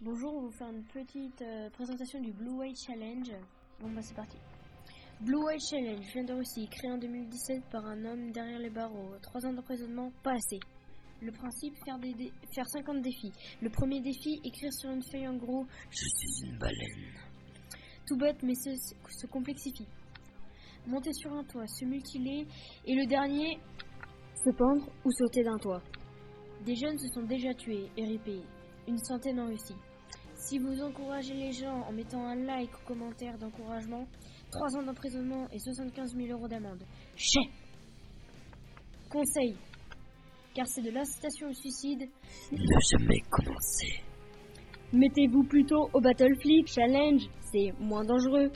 Bonjour, on va vous faire une petite euh, présentation du Blue Whale Challenge. Bon bah c'est parti. Blue Whale Challenge vient de Russie, créé en 2017 par un homme derrière les barreaux. 3 ans d'emprisonnement, pas assez. Le principe, faire, des dé- faire 50 défis. Le premier défi, écrire sur une feuille en gros « Je suis une baleine ». Tout bête, mais se, se complexifie. Monter sur un toit, se mutiler. Et le dernier, Se pendre ou sauter d'un toit. Des jeunes se sont déjà tués et ripés, une centaine en Russie. Si vous encouragez les gens en mettant un like ou commentaire d'encouragement, 3 ans d'emprisonnement et 75 000 euros d'amende. Chais Conseil Car c'est de l'incitation au suicide, ne jamais commencer. Mettez-vous plutôt au Battle Flip Challenge, c'est moins dangereux.